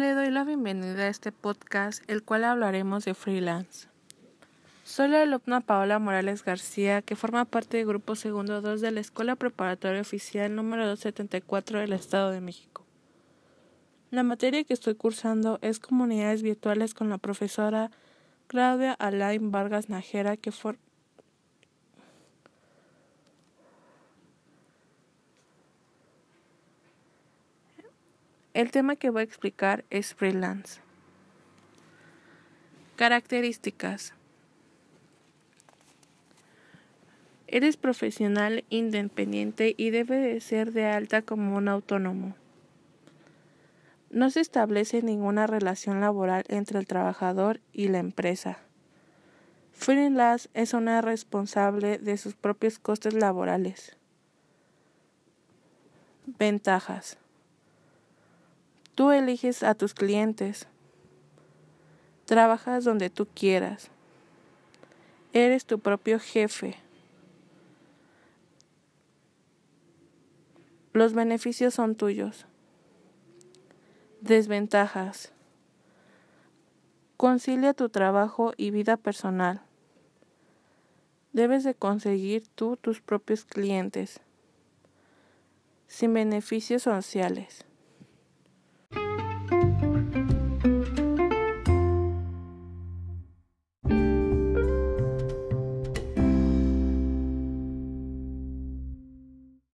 Le doy la bienvenida a este podcast, el cual hablaremos de freelance. Soy la alumna Paola Morales García, que forma parte del grupo segundo 2 de la Escuela Preparatoria Oficial número 274 del Estado de México. La materia que estoy cursando es Comunidades Virtuales con la profesora Claudia Alain Vargas Najera, que, for El tema que voy a explicar es freelance. Características. Eres profesional independiente y debe de ser de alta como un autónomo. No se establece ninguna relación laboral entre el trabajador y la empresa. Freelance es una responsable de sus propios costes laborales. Ventajas. Tú eliges a tus clientes. Trabajas donde tú quieras. Eres tu propio jefe. Los beneficios son tuyos. Desventajas. Concilia tu trabajo y vida personal. Debes de conseguir tú tus propios clientes, sin beneficios sociales.